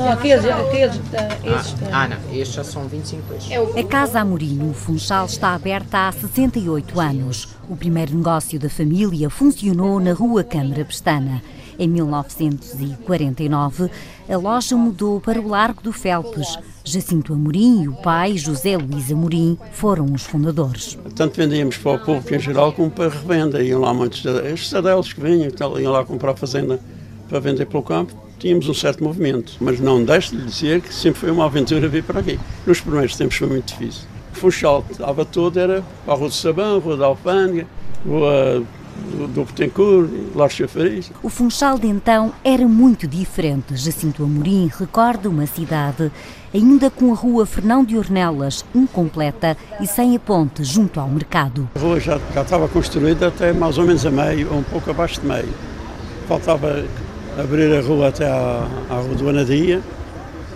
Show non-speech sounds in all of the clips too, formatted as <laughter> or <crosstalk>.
Não, aqueles, aqueles, estes, Ah, não, estes já são 25 peixes. A Casa Amorim, no Funchal, está aberta há 68 anos. O primeiro negócio da família funcionou na Rua Câmara Pestana. Em 1949, a loja mudou para o Largo do Felpes. Jacinto Amorim e o pai, José Luís Amorim, foram os fundadores. Tanto vendíamos para o público em geral como para revenda. Iam lá muitos estes sadelos que vinham, iam lá comprar fazenda para vender pelo campo. Tínhamos um certo movimento, mas não deixo de dizer que sempre foi uma aventura vir para aqui. Nos primeiros tempos foi muito difícil. O Funchal estava todo, era a Rua do Sabão, Rua da Alfândega, Rua do Betancourt, Lar Chafariz. O Funchal de então era muito diferente. Jacinto Amorim recorda uma cidade ainda com a rua Fernão de Ornelas incompleta e sem a ponte junto ao mercado. A rua já, já estava construída até mais ou menos a meio, ou um pouco abaixo de meio. Faltava abrir a rua até à, à Rua do Anadia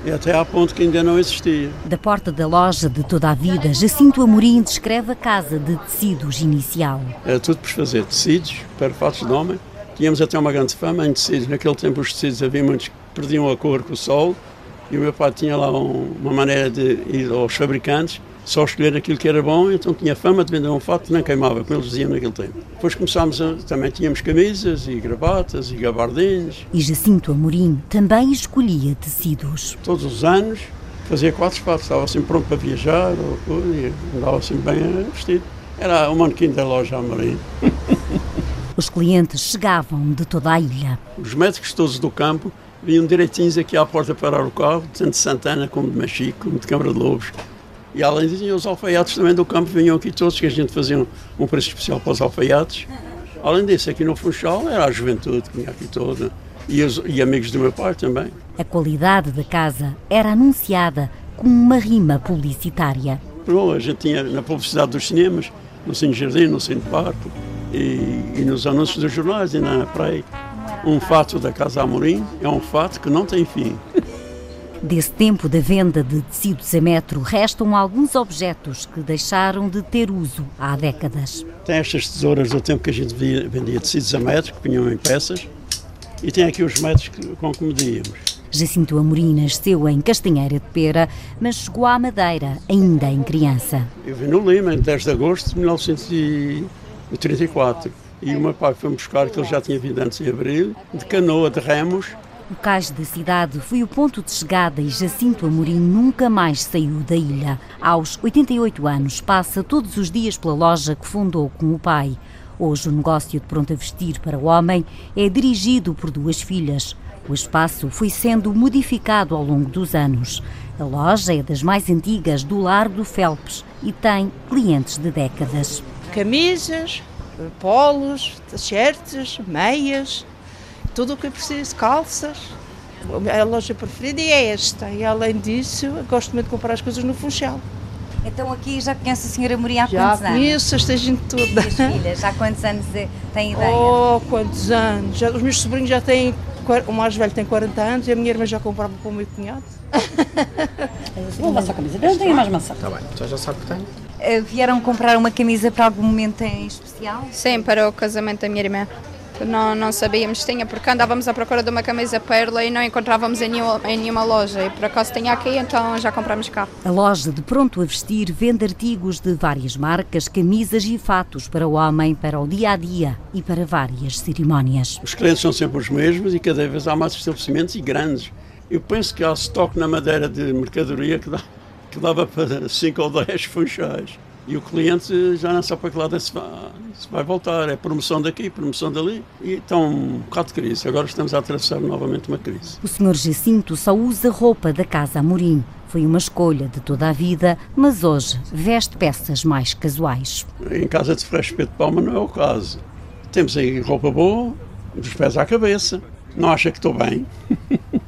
e até à ponte que ainda não existia. Da porta da loja de toda a vida, Jacinto Amorim descreve a casa de tecidos inicial. Era tudo por fazer tecidos para fatos de homem. Tínhamos até uma grande fama em tecidos. Naquele tempo os tecidos havia muitos que perdiam a cor com o sol e o meu pai tinha lá um, uma maneira de ir aos fabricantes só escolher aquilo que era bom, então tinha fama de vender um fato não queimava, como eles diziam naquele tempo. Depois começámos a, também tínhamos camisas e gravatas e gabardines. E Jacinto Amorim também escolhia tecidos. Todos os anos fazia quatro fatos, estava sempre pronto para viajar, ou, e andava sempre bem vestido. Era o manequim da loja Amorim. <laughs> Os clientes chegavam de toda a ilha. Os médicos todos do campo vinham direitinhos aqui à porta parar o carro, tanto de Santana como de Machico, como de Câmara de Lobos. E além disso, os alfaiates também do campo vinham aqui todos, que a gente fazia um preço especial para os alfaiates. Além disso, aqui no Funchal era a juventude que vinha aqui toda e, os, e amigos do meu pai também. A qualidade da casa era anunciada com uma rima publicitária. Bom, a gente tinha na publicidade dos cinemas, no Cine Jardim, no Cine Parque e, e nos anúncios dos jornais e na praia. Um fato da Casa Amorim é um fato que não tem fim. Desse tempo da venda de tecidos a metro, restam alguns objetos que deixaram de ter uso há décadas. Tem estas tesouras do tempo que a gente vendia tecidos a metro, que vinham em peças, e tem aqui os metros com que medíamos. Jacinto Amorim nasceu em Castanheira de Pera, mas chegou à Madeira ainda em criança. Eu vim no Lima em 10 de agosto de 1934 e o meu pai foi-me buscar, que ele já tinha vindo antes em abril, de canoa de remos, o cais da cidade foi o ponto de chegada e Jacinto Amorim nunca mais saiu da ilha. Aos 88 anos, passa todos os dias pela loja que fundou com o pai. Hoje, o negócio de pronto a vestir para o homem é dirigido por duas filhas. O espaço foi sendo modificado ao longo dos anos. A loja é das mais antigas do Largo do Felpes e tem clientes de décadas. Camisas, polos, t-shirts, meias, tudo o que eu preciso, calças. A loja preferida é esta. E além disso, gosto muito de comprar as coisas no Funchal. Então aqui já conhece a senhora Maria há já quantos anos? Já conheço esta gente toda. As filhas, há quantos anos tem ideia? Oh, quantos anos. Já, os meus sobrinhos já têm, o mais velho tem 40 anos e a minha irmã já comprava para o meu cunhado. <laughs> Vou levar só a camisa, não tenho mais maçã. Está bem, então já sabe que tem. Uh, vieram comprar uma camisa para algum momento em especial? Sim, para o casamento da minha irmã. Não, não sabíamos se tinha, porque andávamos à procura de uma camisa perla e não encontrávamos em nenhuma, em nenhuma loja. E por acaso tinha aqui, então já compramos cá. A loja de Pronto a Vestir vende artigos de várias marcas, camisas e fatos para o homem, para o dia a dia e para várias cerimónias. Os clientes são sempre os mesmos e cada vez há mais estabelecimentos e grandes. Eu penso que há estoque na madeira de mercadoria que, dá, que dava para 5 ou 10 <laughs> funchais. E o cliente já não sabe para que lado é se vai, se vai voltar. É promoção daqui, promoção dali. E então um bocado de crise. Agora estamos a atravessar novamente uma crise. O senhor Jacinto só usa roupa da Casa Amorim. Foi uma escolha de toda a vida, mas hoje veste peças mais casuais. Em casa de Freixo Pedro de Palma não é o caso. Temos aí roupa boa, dos pés à cabeça. Não acha que estou bem? <laughs>